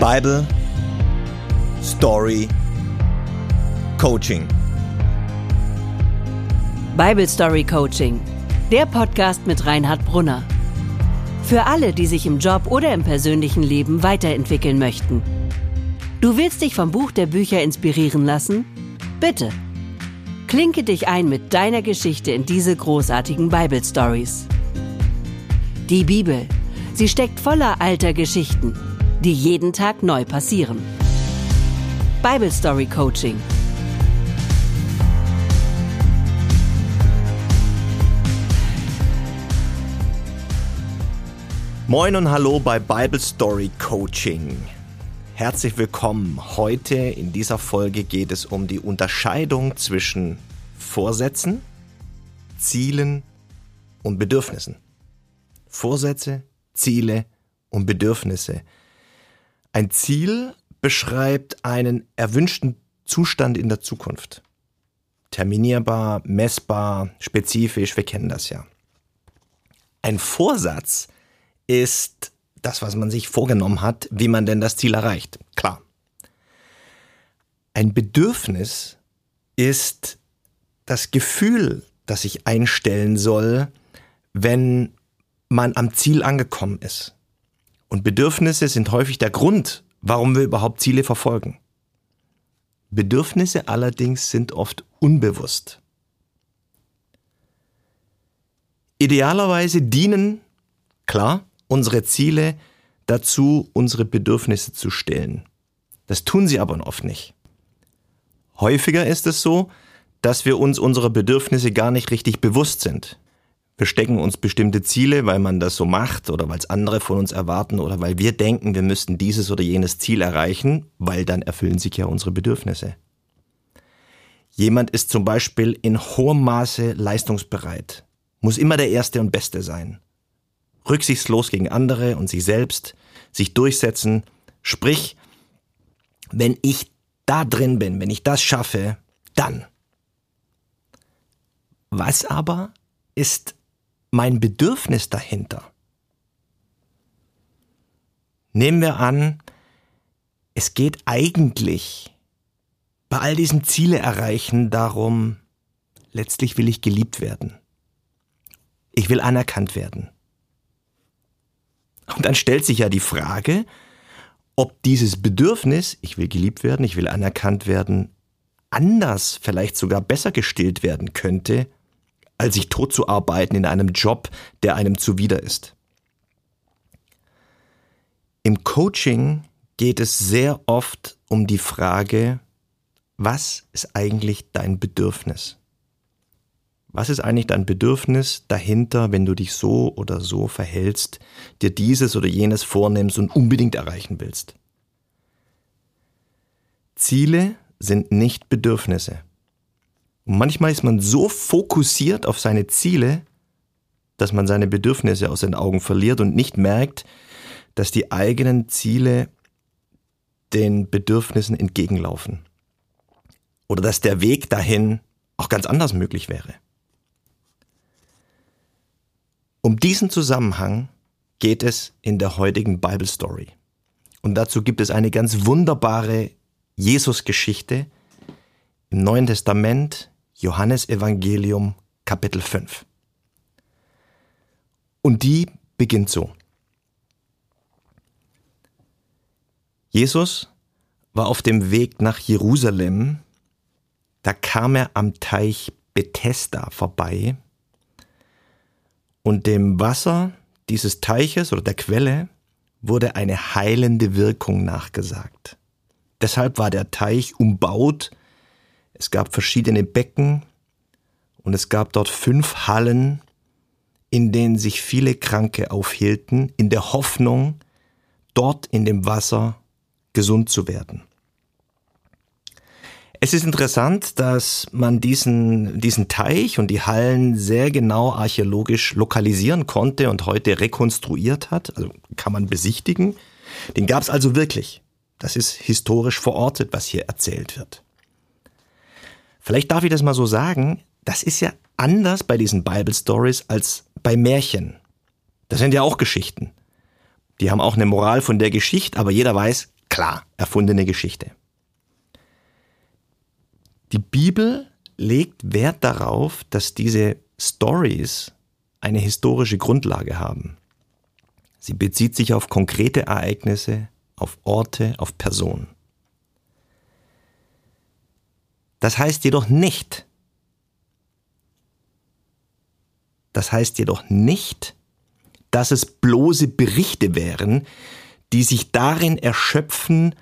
Bible Story Coaching. Bible Story Coaching, der Podcast mit Reinhard Brunner. Für alle, die sich im Job oder im persönlichen Leben weiterentwickeln möchten. Du willst dich vom Buch der Bücher inspirieren lassen? Bitte. Klinke dich ein mit deiner Geschichte in diese großartigen Bible Stories. Die Bibel. Sie steckt voller alter Geschichten, die jeden Tag neu passieren. Bible Story Coaching. Moin und hallo bei Bible Story Coaching. Herzlich willkommen. Heute in dieser Folge geht es um die Unterscheidung zwischen Vorsätzen, Zielen und Bedürfnissen. Vorsätze, Ziele und Bedürfnisse. Ein Ziel beschreibt einen erwünschten Zustand in der Zukunft. Terminierbar, messbar, spezifisch, wir kennen das ja. Ein Vorsatz ist das, was man sich vorgenommen hat, wie man denn das Ziel erreicht. Klar. Ein Bedürfnis ist das Gefühl, das sich einstellen soll, wenn man am Ziel angekommen ist. Und Bedürfnisse sind häufig der Grund, warum wir überhaupt Ziele verfolgen. Bedürfnisse allerdings sind oft unbewusst. Idealerweise dienen, klar, unsere Ziele dazu, unsere Bedürfnisse zu stillen. Das tun sie aber oft nicht. Häufiger ist es so, dass wir uns unserer Bedürfnisse gar nicht richtig bewusst sind. Wir stecken uns bestimmte Ziele, weil man das so macht oder weil es andere von uns erwarten oder weil wir denken, wir müssten dieses oder jenes Ziel erreichen, weil dann erfüllen sich ja unsere Bedürfnisse. Jemand ist zum Beispiel in hohem Maße leistungsbereit, muss immer der Erste und Beste sein, rücksichtslos gegen andere und sich selbst, sich durchsetzen, sprich, wenn ich da drin bin, wenn ich das schaffe, dann. Was aber ist mein Bedürfnis dahinter? Nehmen wir an, es geht eigentlich bei all diesen Ziele erreichen darum, letztlich will ich geliebt werden. Ich will anerkannt werden. Und dann stellt sich ja die Frage, ob dieses Bedürfnis, ich will geliebt werden, ich will anerkannt werden, anders, vielleicht sogar besser gestillt werden könnte, als sich tot zu arbeiten in einem Job, der einem zuwider ist. Im Coaching geht es sehr oft um die Frage, was ist eigentlich dein Bedürfnis? Was ist eigentlich dein Bedürfnis dahinter, wenn du dich so oder so verhältst, dir dieses oder jenes vornimmst und unbedingt erreichen willst? Ziele sind nicht Bedürfnisse. Und manchmal ist man so fokussiert auf seine Ziele, dass man seine Bedürfnisse aus den Augen verliert und nicht merkt, dass die eigenen Ziele den Bedürfnissen entgegenlaufen. Oder dass der Weg dahin auch ganz anders möglich wäre. Um diesen Zusammenhang geht es in der heutigen Bible Story. Und dazu gibt es eine ganz wunderbare Jesus-Geschichte im Neuen Testament Johannes Evangelium Kapitel 5. Und die beginnt so. Jesus war auf dem Weg nach Jerusalem, da kam er am Teich Bethesda vorbei und dem Wasser dieses Teiches oder der Quelle wurde eine heilende Wirkung nachgesagt. Deshalb war der Teich umbaut es gab verschiedene Becken und es gab dort fünf Hallen, in denen sich viele Kranke aufhielten, in der Hoffnung, dort in dem Wasser gesund zu werden. Es ist interessant, dass man diesen, diesen Teich und die Hallen sehr genau archäologisch lokalisieren konnte und heute rekonstruiert hat. Also kann man besichtigen. Den gab es also wirklich. Das ist historisch verortet, was hier erzählt wird. Vielleicht darf ich das mal so sagen, das ist ja anders bei diesen Bible Stories als bei Märchen. Das sind ja auch Geschichten. Die haben auch eine Moral von der Geschichte, aber jeder weiß, klar, erfundene Geschichte. Die Bibel legt Wert darauf, dass diese Stories eine historische Grundlage haben. Sie bezieht sich auf konkrete Ereignisse, auf Orte, auf Personen. Das heißt jedoch nicht, das heißt jedoch nicht, dass es bloße Berichte wären, die sich darin erschöpfen,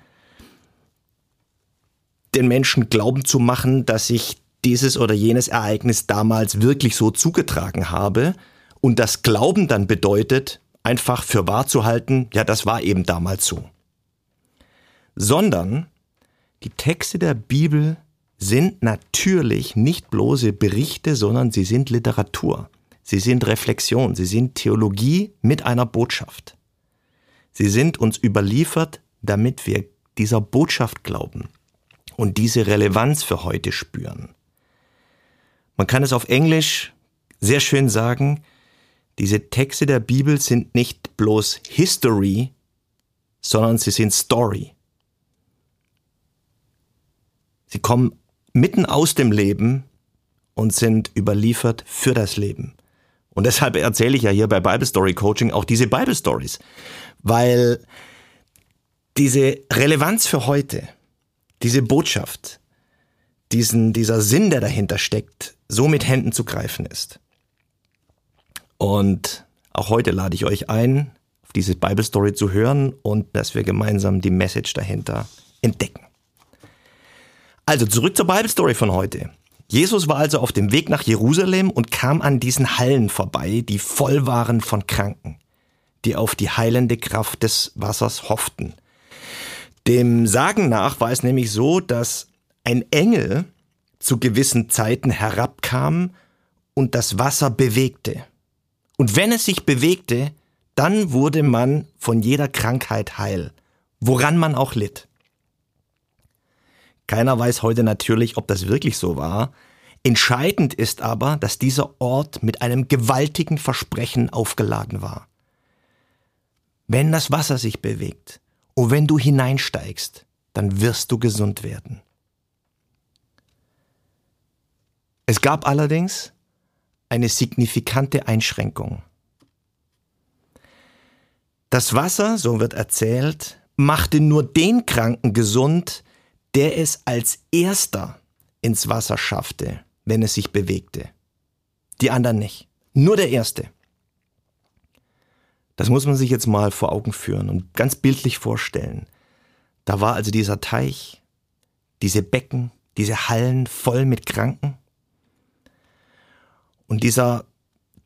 den Menschen glauben zu machen, dass sich dieses oder jenes Ereignis damals wirklich so zugetragen habe und das Glauben dann bedeutet, einfach für wahr zu halten, ja, das war eben damals so. Sondern die Texte der Bibel sind natürlich nicht bloße Berichte, sondern sie sind Literatur. Sie sind Reflexion, sie sind Theologie mit einer Botschaft. Sie sind uns überliefert, damit wir dieser Botschaft glauben und diese Relevanz für heute spüren. Man kann es auf Englisch sehr schön sagen, diese Texte der Bibel sind nicht bloß History, sondern sie sind Story. Sie kommen mitten aus dem Leben und sind überliefert für das Leben. Und deshalb erzähle ich ja hier bei Bible Story Coaching auch diese Bible Stories, weil diese Relevanz für heute, diese Botschaft, diesen, dieser Sinn, der dahinter steckt, so mit Händen zu greifen ist. Und auch heute lade ich euch ein, auf diese Bible Story zu hören und dass wir gemeinsam die Message dahinter entdecken. Also zurück zur Bible Story von heute. Jesus war also auf dem Weg nach Jerusalem und kam an diesen Hallen vorbei, die voll waren von Kranken, die auf die heilende Kraft des Wassers hofften. Dem Sagen nach war es nämlich so, dass ein Engel zu gewissen Zeiten herabkam und das Wasser bewegte. Und wenn es sich bewegte, dann wurde man von jeder Krankheit heil, woran man auch litt. Keiner weiß heute natürlich, ob das wirklich so war. Entscheidend ist aber, dass dieser Ort mit einem gewaltigen Versprechen aufgeladen war. Wenn das Wasser sich bewegt und wenn du hineinsteigst, dann wirst du gesund werden. Es gab allerdings eine signifikante Einschränkung. Das Wasser, so wird erzählt, machte nur den Kranken gesund, der es als erster ins Wasser schaffte, wenn es sich bewegte. Die anderen nicht. Nur der Erste. Das muss man sich jetzt mal vor Augen führen und ganz bildlich vorstellen. Da war also dieser Teich, diese Becken, diese Hallen voll mit Kranken. Und dieser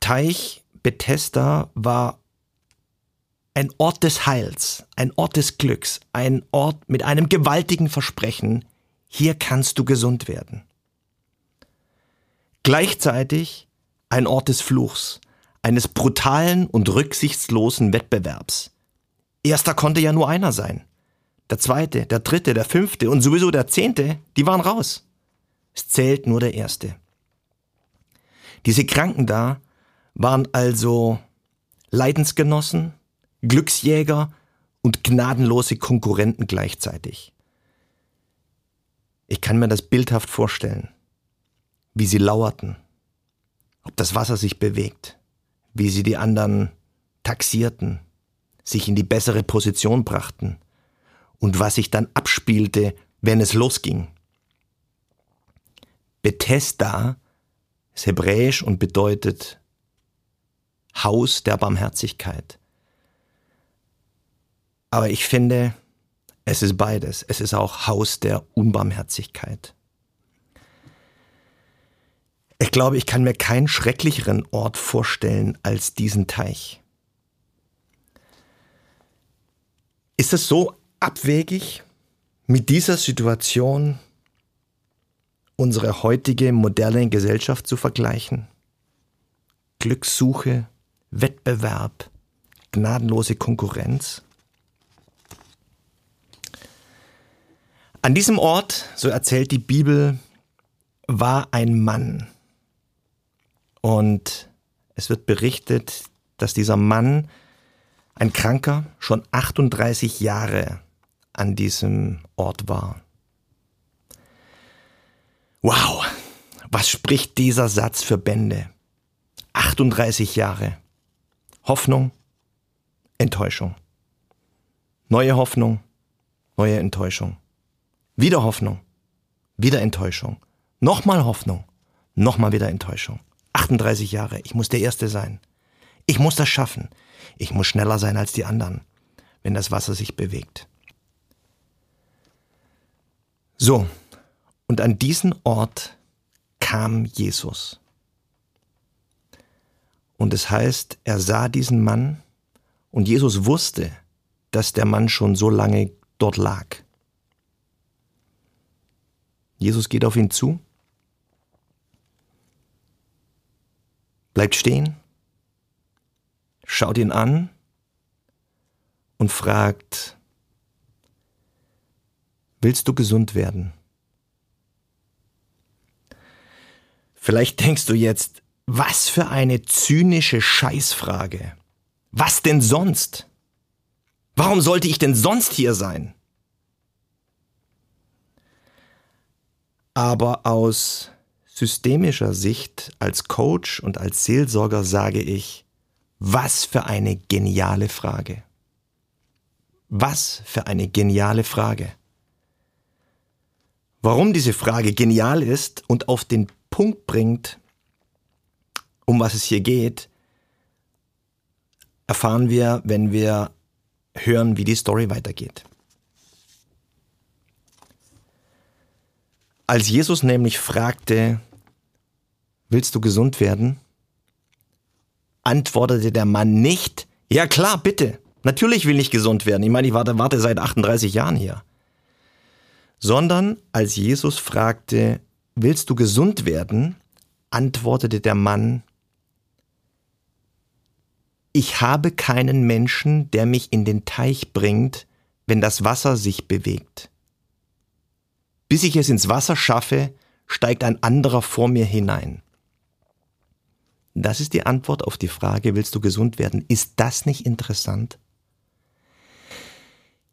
Teich Bethesda war ein Ort des Heils, ein Ort des Glücks, ein Ort mit einem gewaltigen Versprechen, hier kannst du gesund werden. Gleichzeitig ein Ort des Fluchs, eines brutalen und rücksichtslosen Wettbewerbs. Erster konnte ja nur einer sein. Der zweite, der dritte, der fünfte und sowieso der zehnte, die waren raus. Es zählt nur der erste. Diese Kranken da waren also Leidensgenossen, Glücksjäger und gnadenlose Konkurrenten gleichzeitig. Ich kann mir das bildhaft vorstellen, wie sie lauerten, ob das Wasser sich bewegt, wie sie die anderen taxierten, sich in die bessere Position brachten und was sich dann abspielte, wenn es losging. Bethesda ist hebräisch und bedeutet Haus der Barmherzigkeit. Aber ich finde, es ist beides. Es ist auch Haus der Unbarmherzigkeit. Ich glaube, ich kann mir keinen schrecklicheren Ort vorstellen als diesen Teich. Ist es so abwegig, mit dieser Situation unsere heutige moderne Gesellschaft zu vergleichen? Glückssuche, Wettbewerb, gnadenlose Konkurrenz? An diesem Ort, so erzählt die Bibel, war ein Mann. Und es wird berichtet, dass dieser Mann, ein Kranker, schon 38 Jahre an diesem Ort war. Wow, was spricht dieser Satz für Bände? 38 Jahre. Hoffnung, Enttäuschung. Neue Hoffnung, neue Enttäuschung. Wieder Hoffnung, wieder Enttäuschung. Nochmal Hoffnung, nochmal wieder Enttäuschung. 38 Jahre, ich muss der Erste sein. Ich muss das schaffen. Ich muss schneller sein als die anderen, wenn das Wasser sich bewegt. So, und an diesen Ort kam Jesus. Und es heißt, er sah diesen Mann und Jesus wusste, dass der Mann schon so lange dort lag. Jesus geht auf ihn zu, bleibt stehen, schaut ihn an und fragt, willst du gesund werden? Vielleicht denkst du jetzt, was für eine zynische Scheißfrage. Was denn sonst? Warum sollte ich denn sonst hier sein? Aber aus systemischer Sicht als Coach und als Seelsorger sage ich, was für eine geniale Frage. Was für eine geniale Frage. Warum diese Frage genial ist und auf den Punkt bringt, um was es hier geht, erfahren wir, wenn wir hören, wie die Story weitergeht. Als Jesus nämlich fragte, willst du gesund werden? antwortete der Mann nicht, ja klar, bitte, natürlich will ich gesund werden. Ich meine, ich warte, warte seit 38 Jahren hier. Sondern als Jesus fragte, willst du gesund werden? antwortete der Mann, ich habe keinen Menschen, der mich in den Teich bringt, wenn das Wasser sich bewegt. Bis ich es ins Wasser schaffe, steigt ein anderer vor mir hinein. Das ist die Antwort auf die Frage, willst du gesund werden? Ist das nicht interessant?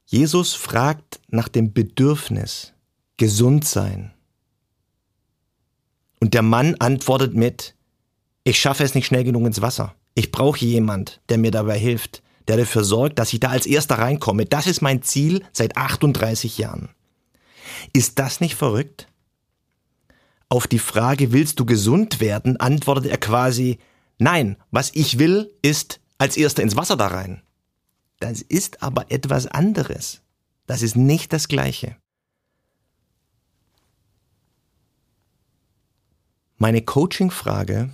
Jesus fragt nach dem Bedürfnis, gesund sein. Und der Mann antwortet mit, ich schaffe es nicht schnell genug ins Wasser. Ich brauche jemand, der mir dabei hilft, der dafür sorgt, dass ich da als erster reinkomme. Das ist mein Ziel seit 38 Jahren. Ist das nicht verrückt? Auf die Frage, willst du gesund werden, antwortet er quasi, nein, was ich will, ist als erster ins Wasser da rein. Das ist aber etwas anderes. Das ist nicht das Gleiche. Meine Coaching-Frage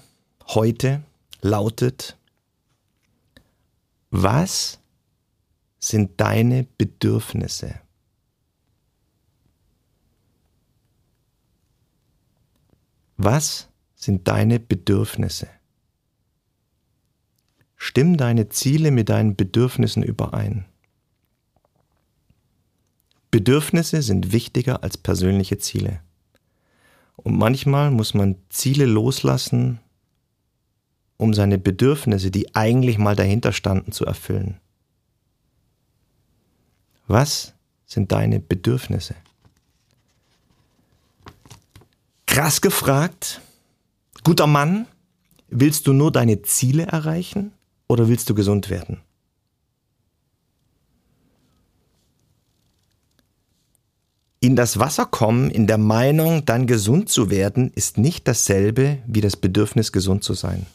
heute lautet, was sind deine Bedürfnisse? Was sind deine Bedürfnisse? Stimm deine Ziele mit deinen Bedürfnissen überein. Bedürfnisse sind wichtiger als persönliche Ziele. Und manchmal muss man Ziele loslassen, um seine Bedürfnisse, die eigentlich mal dahinter standen, zu erfüllen. Was sind deine Bedürfnisse? Krass gefragt, guter Mann, willst du nur deine Ziele erreichen oder willst du gesund werden? In das Wasser kommen in der Meinung, dann gesund zu werden, ist nicht dasselbe wie das Bedürfnis, gesund zu sein.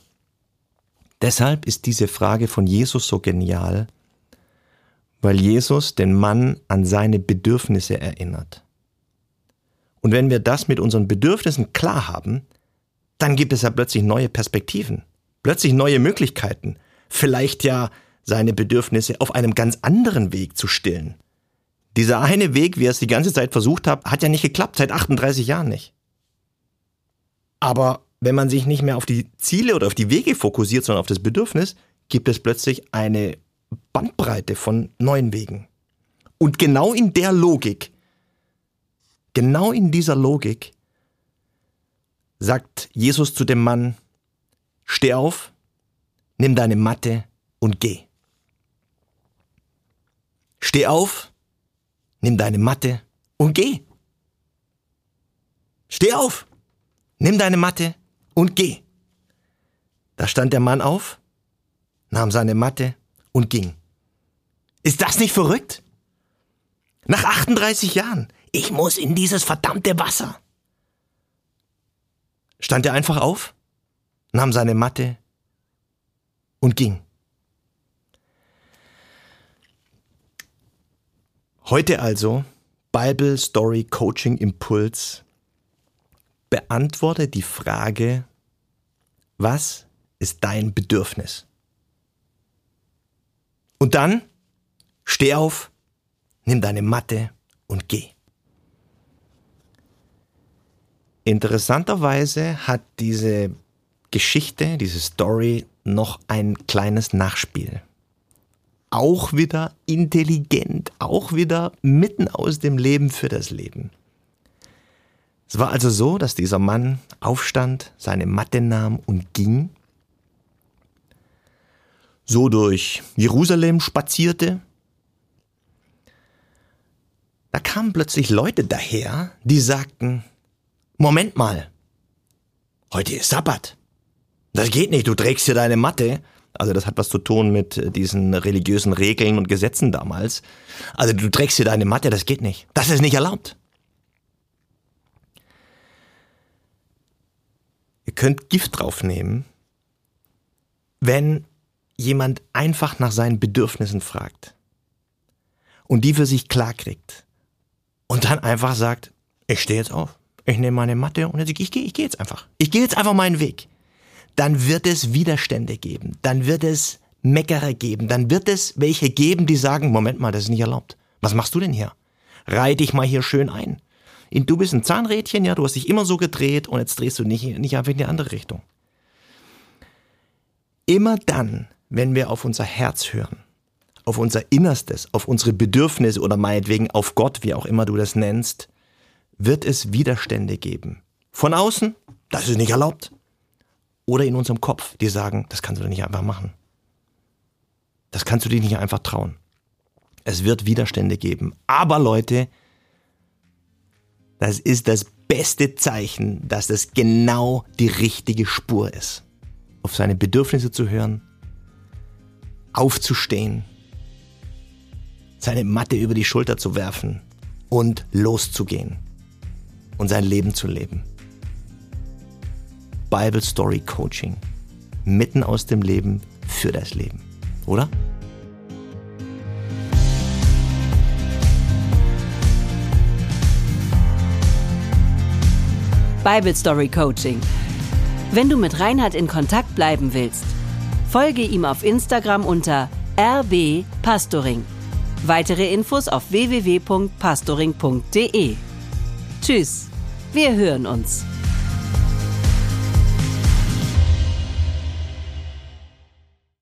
Deshalb ist diese Frage von Jesus so genial, weil Jesus den Mann an seine Bedürfnisse erinnert. Und wenn wir das mit unseren Bedürfnissen klar haben, dann gibt es ja plötzlich neue Perspektiven, plötzlich neue Möglichkeiten, vielleicht ja seine Bedürfnisse auf einem ganz anderen Weg zu stillen. Dieser eine Weg, wie er es die ganze Zeit versucht hat, hat ja nicht geklappt, seit 38 Jahren nicht. Aber wenn man sich nicht mehr auf die Ziele oder auf die Wege fokussiert, sondern auf das Bedürfnis, gibt es plötzlich eine Bandbreite von neuen Wegen. Und genau in der Logik, genau in dieser Logik, sagt Jesus zu dem Mann, steh auf, nimm deine Matte und geh. Steh auf, nimm deine Matte und geh. Steh auf, nimm deine Matte und geh. Da stand der Mann auf, nahm seine Matte und ging. Ist das nicht verrückt? Nach 38 Jahren. Ich muss in dieses verdammte Wasser. Stand er einfach auf, nahm seine Matte und ging. Heute also Bible Story Coaching Impuls. Beantworte die Frage, was ist dein Bedürfnis? Und dann steh auf, nimm deine Matte und geh. Interessanterweise hat diese Geschichte, diese Story noch ein kleines Nachspiel. Auch wieder intelligent, auch wieder mitten aus dem Leben für das Leben. Es war also so, dass dieser Mann aufstand, seine Matte nahm und ging, so durch Jerusalem spazierte. Da kamen plötzlich Leute daher, die sagten, Moment mal, heute ist Sabbat. Das geht nicht, du trägst hier deine Matte. Also das hat was zu tun mit äh, diesen religiösen Regeln und Gesetzen damals. Also du trägst hier deine Matte, das geht nicht. Das ist nicht erlaubt. Ihr könnt Gift draufnehmen, wenn jemand einfach nach seinen Bedürfnissen fragt und die für sich klar kriegt und dann einfach sagt, ich stehe jetzt auf, ich nehme meine Matte und ich, ich gehe ich geh jetzt einfach. Ich gehe jetzt einfach meinen Weg dann wird es Widerstände geben, dann wird es Meckerer geben, dann wird es welche geben, die sagen, Moment mal, das ist nicht erlaubt. Was machst du denn hier? Reih dich mal hier schön ein. Du bist ein Zahnrädchen, ja, du hast dich immer so gedreht und jetzt drehst du nicht, nicht einfach in die andere Richtung. Immer dann, wenn wir auf unser Herz hören, auf unser Innerstes, auf unsere Bedürfnisse oder meinetwegen auf Gott, wie auch immer du das nennst, wird es Widerstände geben. Von außen, das ist nicht erlaubt oder in unserem Kopf, die sagen, das kannst du nicht einfach machen. Das kannst du dir nicht einfach trauen. Es wird Widerstände geben. Aber Leute, das ist das beste Zeichen, dass es genau die richtige Spur ist. Auf seine Bedürfnisse zu hören, aufzustehen, seine Matte über die Schulter zu werfen und loszugehen und sein Leben zu leben. Bible Story Coaching. Mitten aus dem Leben für das Leben. Oder? Bible Story Coaching. Wenn du mit Reinhard in Kontakt bleiben willst, folge ihm auf Instagram unter rbpastoring. Weitere Infos auf www.pastoring.de. Tschüss, wir hören uns.